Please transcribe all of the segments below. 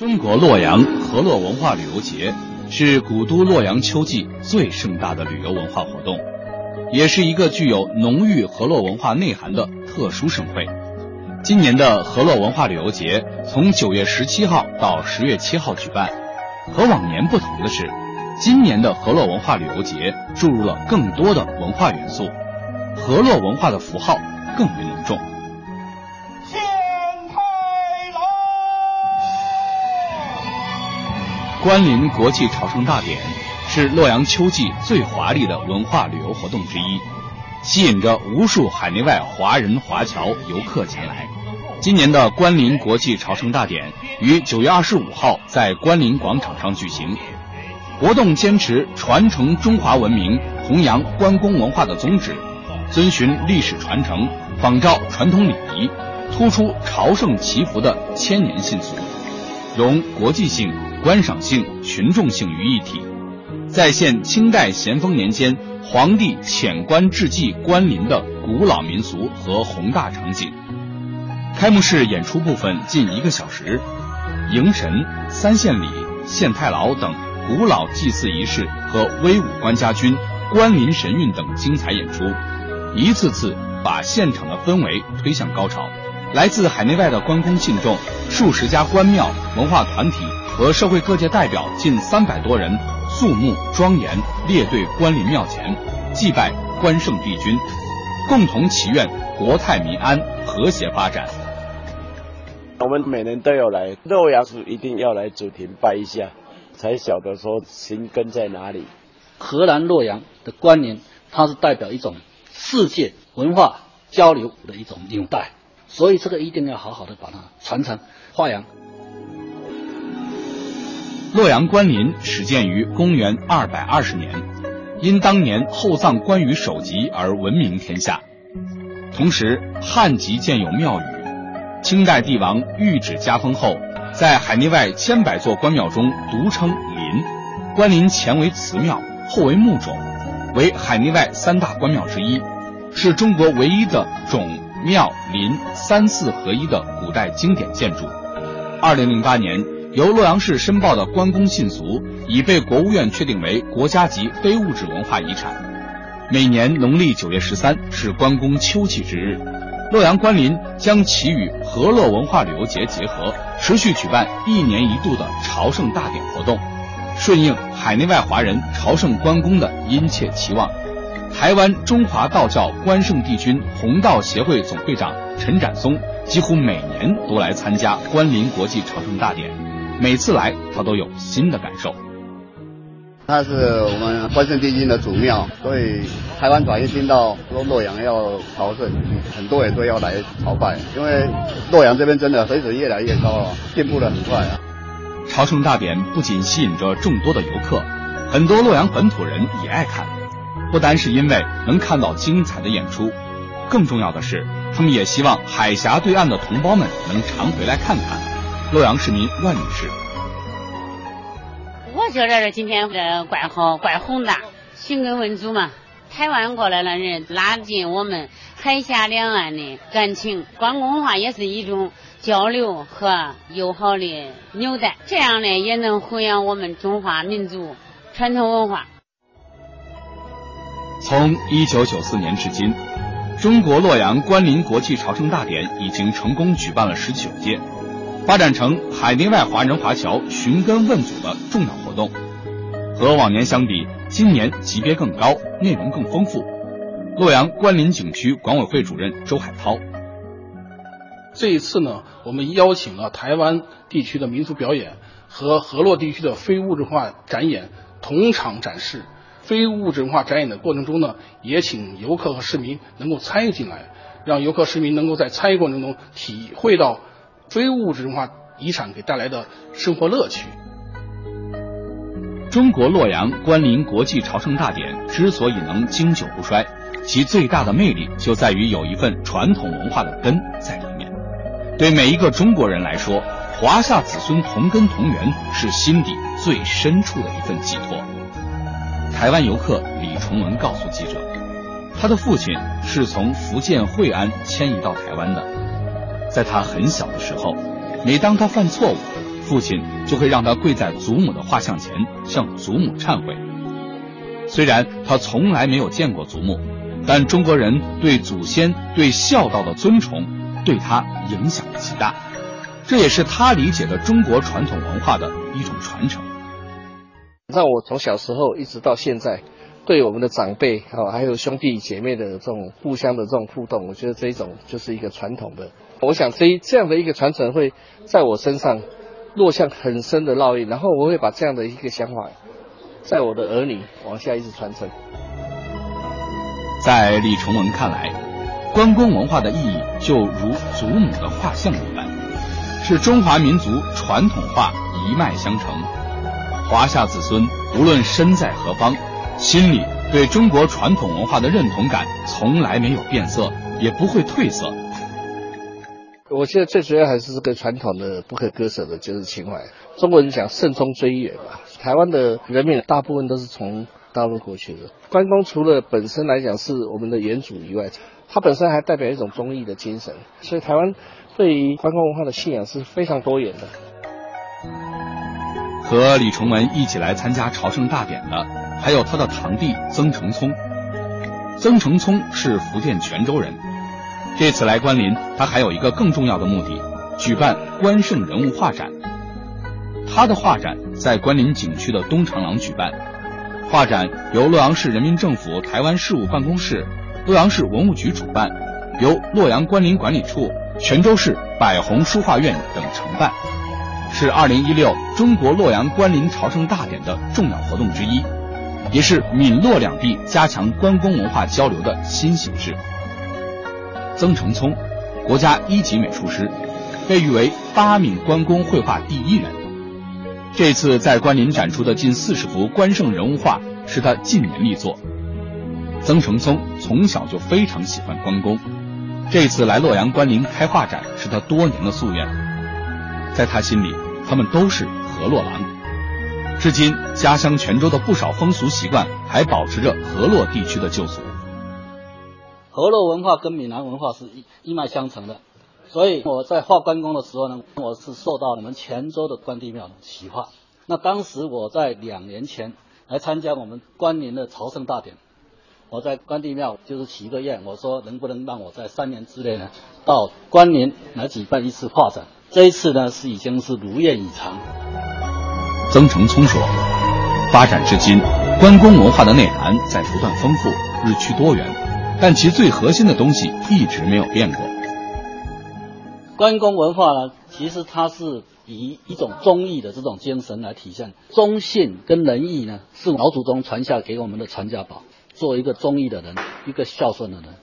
中国洛阳河洛文化旅游节是古都洛阳秋季最盛大的旅游文化活动，也是一个具有浓郁河洛文化内涵的特殊盛会。今年的河洛文化旅游节从九月十七号到十月七号举办，和往年不同的是，今年的河洛文化旅游节注入了更多的文化元素，河洛文化的符号更为关林国际朝圣大典是洛阳秋季最华丽的文化旅游活动之一，吸引着无数海内外华人华侨游客前来。今年的关林国际朝圣大典于九月二十五号在关林广场上举行。活动坚持传承中华文明、弘扬关公文化的宗旨，遵循历史传承，仿照传统礼仪，突出朝圣祈福的千年信俗，融国际性。观赏性、群众性于一体，再现清代咸丰年间皇帝遣官致祭关林的古老民俗和宏大场景。开幕式演出部分近一个小时，迎神、三献礼、献太牢等古老祭祀仪式和威武关家军、关林神韵等精彩演出，一次次把现场的氛围推向高潮。来自海内外的关公信众、数十家关庙、文化团体。和社会各界代表近三百多人，肃穆庄严列队关林庙前，祭拜关圣帝君，共同祈愿国泰民安、和谐发展。我们每年都要来洛阳，是一定要来主庭拜一下，才晓得说心根在哪里。河南洛阳的关林，它是代表一种世界文化交流的一种纽带，所以这个一定要好好的把它传承发扬。洛阳关林始建于公元二百二十年，因当年厚葬关羽首级而闻名天下。同时，汉籍建有庙宇。清代帝王御旨加封后，在海内外千百座关庙中独称林。关林前为祠庙，后为墓冢，为海内外三大关庙之一，是中国唯一的冢庙林三寺合一的古代经典建筑。二零零八年。由洛阳市申报的关公信俗已被国务院确定为国家级非物质文化遗产。每年农历九月十三是关公秋祭之日，洛阳关林将其与和乐文化旅游节结合，持续举办一年一度的朝圣大典活动，顺应海内外华人朝圣关公的殷切期望。台湾中华道教关圣帝君弘道协会总会长陈展松几乎每年都来参加关林国际朝圣大典。每次来，他都有新的感受。它是我们关圣帝君的祖庙，所以台湾转运听到说洛阳要朝圣，很多人都要来朝拜。因为洛阳这边真的水准越来越高了，进步的很快啊。朝圣大典不仅吸引着众多的游客，很多洛阳本土人也爱看。不单是因为能看到精彩的演出，更重要的是，他们也希望海峡对岸的同胞们能常回来看看。洛阳市民万女士，我觉得今天这怪好怪宏大，寻根问祖嘛。台湾过来的人拉近我们海峡两岸的感情，关公文化也是一种交流和友好的纽带，这样呢也能弘扬我们中华民族传统文化。从一九九四年至今，中国洛阳关林国际朝圣大典已经成功举办了十九届。发展成海内外华人华侨寻根问祖的重要活动，和往年相比，今年级别更高，内容更丰富。洛阳关林景区管委会主任周海涛，这一次呢，我们邀请了台湾地区的民俗表演和河洛地区的非物质化展演同场展示。非物质文化展演的过程中呢，也请游客和市民能够参与进来，让游客市民能够在参与过程中体会到。非物质文化遗产给带来的生活乐趣。中国洛阳关林国际朝圣大典之所以能经久不衰，其最大的魅力就在于有一份传统文化的根在里面。对每一个中国人来说，华夏子孙同根同源是心底最深处的一份寄托。台湾游客李崇文告诉记者，他的父亲是从福建惠安迁移到台湾的。在他很小的时候，每当他犯错误，父亲就会让他跪在祖母的画像前，向祖母忏悔。虽然他从来没有见过祖母，但中国人对祖先对孝道的尊崇，对他影响极大。这也是他理解的中国传统文化的一种传承。让我从小时候一直到现在，对我们的长辈啊，还有兄弟姐妹的这种互相的这种互动，我觉得这一种就是一个传统的。我想这这样的一个传承会在我身上落下很深的烙印，然后我会把这样的一个想法，在我的儿女往下一直传承。在李崇文看来，关公文化的意义就如祖母的画像一般，是中华民族传统化一脉相承。华夏子孙无论身在何方，心里对中国传统文化的认同感从来没有变色，也不会褪色。我现在最主要还是这个传统的不可割舍的，就是情怀。中国人讲慎终追远嘛，台湾的人民大部分都是从大陆过去的。关公除了本身来讲是我们的元祖以外，他本身还代表一种忠义的精神，所以台湾对于关公文化的信仰是非常多元的。和李崇文一起来参加朝圣大典的，还有他的堂弟曾承聪。曾承聪是福建泉州人。这次来关林，他还有一个更重要的目的，举办关圣人物画展。他的画展在关林景区的东长廊举办，画展由洛阳市人民政府台湾事务办公室、洛阳市文物局主办，由洛阳关林管理处、泉州市百宏书画院等承办，是2016中国洛阳关林朝圣大典的重要活动之一，也是闽洛两地加强关公文化交流的新形式。曾承聪，国家一级美术师，被誉为八闽关公绘画第一人。这次在关林展出的近四十幅关圣人物画是他近年力作。曾承聪从小就非常喜欢关公，这次来洛阳关林开画展是他多年的夙愿。在他心里，他们都是河洛郎。至今，家乡泉州的不少风俗习惯还保持着河洛地区的旧俗。河洛文化跟闽南文化是一一脉相承的，所以我在画关公的时候呢，我是受到我们泉州的关帝庙的启发。那当时我在两年前来参加我们关林的朝圣大典，我在关帝庙就是许个愿，我说能不能让我在三年之内呢，到关林来举办一次画展。这一次呢是已经是如愿以偿。曾成聪说，发展至今，关公文化的内涵在不断丰富，日趋多元。但其最核心的东西一直没有变过。关公文化呢，其实它是以一种忠义的这种精神来体现，忠信跟仁义呢，是老祖宗传下给我们的传家宝。做一个忠义的人，一个孝顺的人，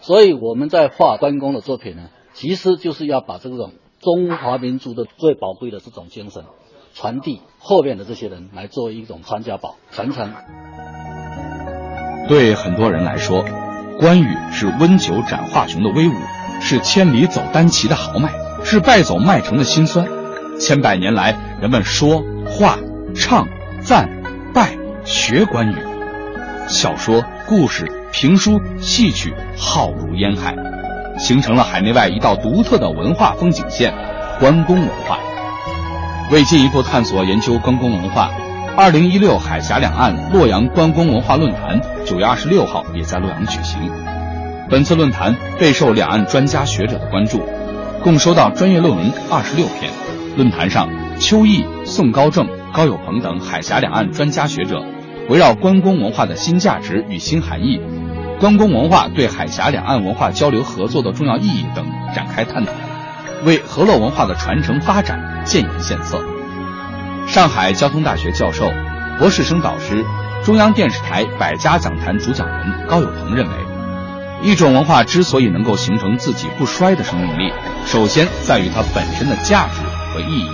所以我们在画关公的作品呢，其实就是要把这种中华民族的最宝贵的这种精神传递后面的这些人，来做一种传家宝传承。对很多人来说。关羽是温酒斩华雄的威武，是千里走单骑的豪迈，是败走麦城的辛酸。千百年来，人们说、画、唱、赞、拜、学关羽，小说、故事、评书、戏曲浩如烟海，形成了海内外一道独特的文化风景线——关公文化。为进一步探索研究关公文化。二零一六海峡两岸洛阳关公文化论坛九月二十六号也在洛阳举行。本次论坛备受两岸专家学者的关注，共收到专业论文二十六篇。论坛上，邱毅、宋高正、高友鹏等海峡两岸专家学者，围绕关公文化的新价值与新含义、关公文化对海峡两岸文化交流合作的重要意义等展开探讨，为河洛文化的传承发展建言献策。上海交通大学教授、博士生导师、中央电视台百家讲坛主讲人高友鹏认为，一种文化之所以能够形成自己不衰的生命力，首先在于它本身的价值和意义。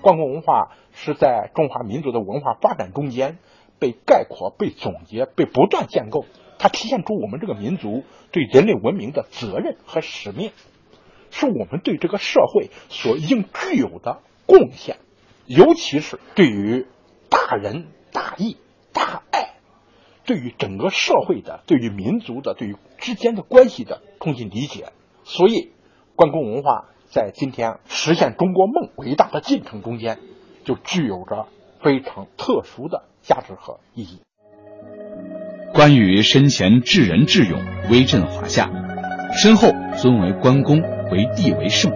关公文化是在中华民族的文化发展中间被概括、被总结、被不断建构，它体现出我们这个民族对人类文明的责任和使命，是我们对这个社会所应具有的贡献。尤其是对于大仁大义大爱，对于整个社会的、对于民族的、对于之间的关系的重新理解，所以关公文化在今天实现中国梦伟大的进程中间，就具有着非常特殊的价值和意义。关羽身前智仁智勇，威震华夏；身后尊为关公，为帝为圣。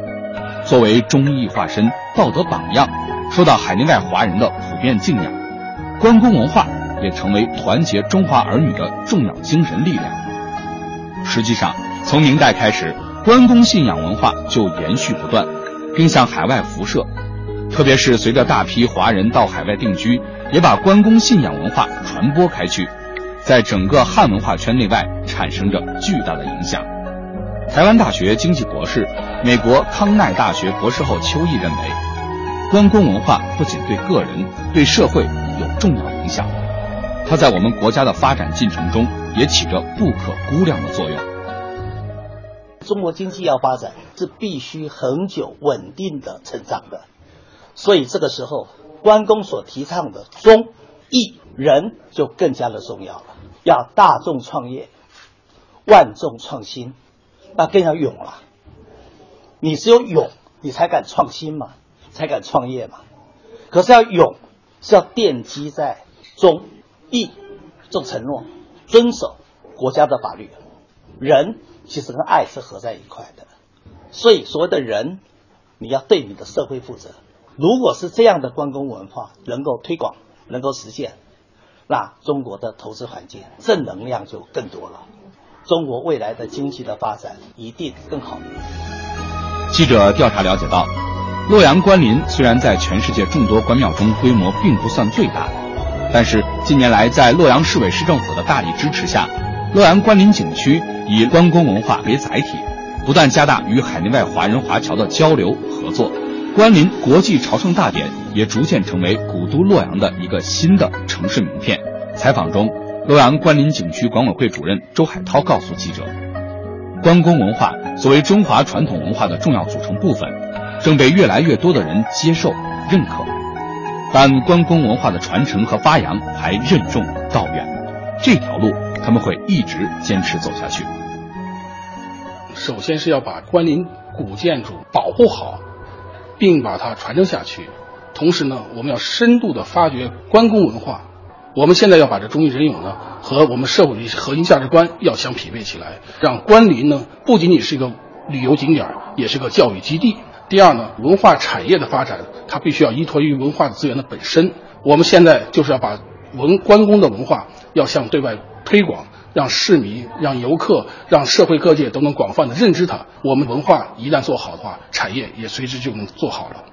作为忠义化身、道德榜样，受到海内外华人的普遍敬仰。关公文化也成为团结中华儿女的重要精神力量。实际上，从明代开始，关公信仰文化就延续不断，并向海外辐射。特别是随着大批华人到海外定居，也把关公信仰文化传播开去。在整个汉文化圈内外产生着巨大的影响。台湾大学经济博士、美国康奈大学博士后邱毅认为，关公文化不仅对个人、对社会有重要影响，它在我们国家的发展进程中也起着不可估量的作用。中国经济要发展，是必须恒久稳定的成长的，所以这个时候，关公所提倡的忠义人就更加的重要了。要大众创业，万众创新，那更要勇了。你只有勇，你才敢创新嘛，才敢创业嘛。可是要勇，是要奠基在忠义这种承诺，遵守国家的法律。仁其实跟爱是合在一块的，所以所谓的人，你要对你的社会负责。如果是这样的关公文化能够推广，能够实现。那中国的投资环境正能量就更多了，中国未来的经济的发展一定更好。记者调查了解到，洛阳关林虽然在全世界众多关庙中规模并不算最大，但是近年来在洛阳市委市政府的大力支持下，洛阳关林景区以关公文化为载体，不断加大与海内外华人华侨的交流合作。关林国际朝圣大典也逐渐成为古都洛阳的一个新的城市名片。采访中，洛阳关林景区管委会主任周海涛告诉记者，关公文化作为中华传统文化的重要组成部分，正被越来越多的人接受认可。但关公文化的传承和发扬还任重道远，这条路他们会一直坚持走下去。首先是要把关林古建筑保护好。并把它传承下去，同时呢，我们要深度的发掘关公文化。我们现在要把这忠义仁勇呢和我们社会的核心价值观要相匹配起来，让关林呢不仅仅是一个旅游景点，也是个教育基地。第二呢，文化产业的发展，它必须要依托于文化的资源的本身。我们现在就是要把文关公的文化要向对外推广。让市民、让游客、让社会各界都能广泛的认知它。我们文化一旦做好的话，产业也随之就能做好了。